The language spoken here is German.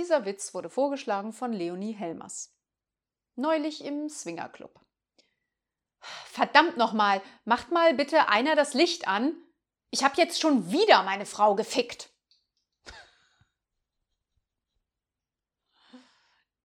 Dieser Witz wurde vorgeschlagen von Leonie Helmers. Neulich im Swingerclub. Verdammt nochmal, macht mal bitte einer das Licht an. Ich hab jetzt schon wieder meine Frau gefickt.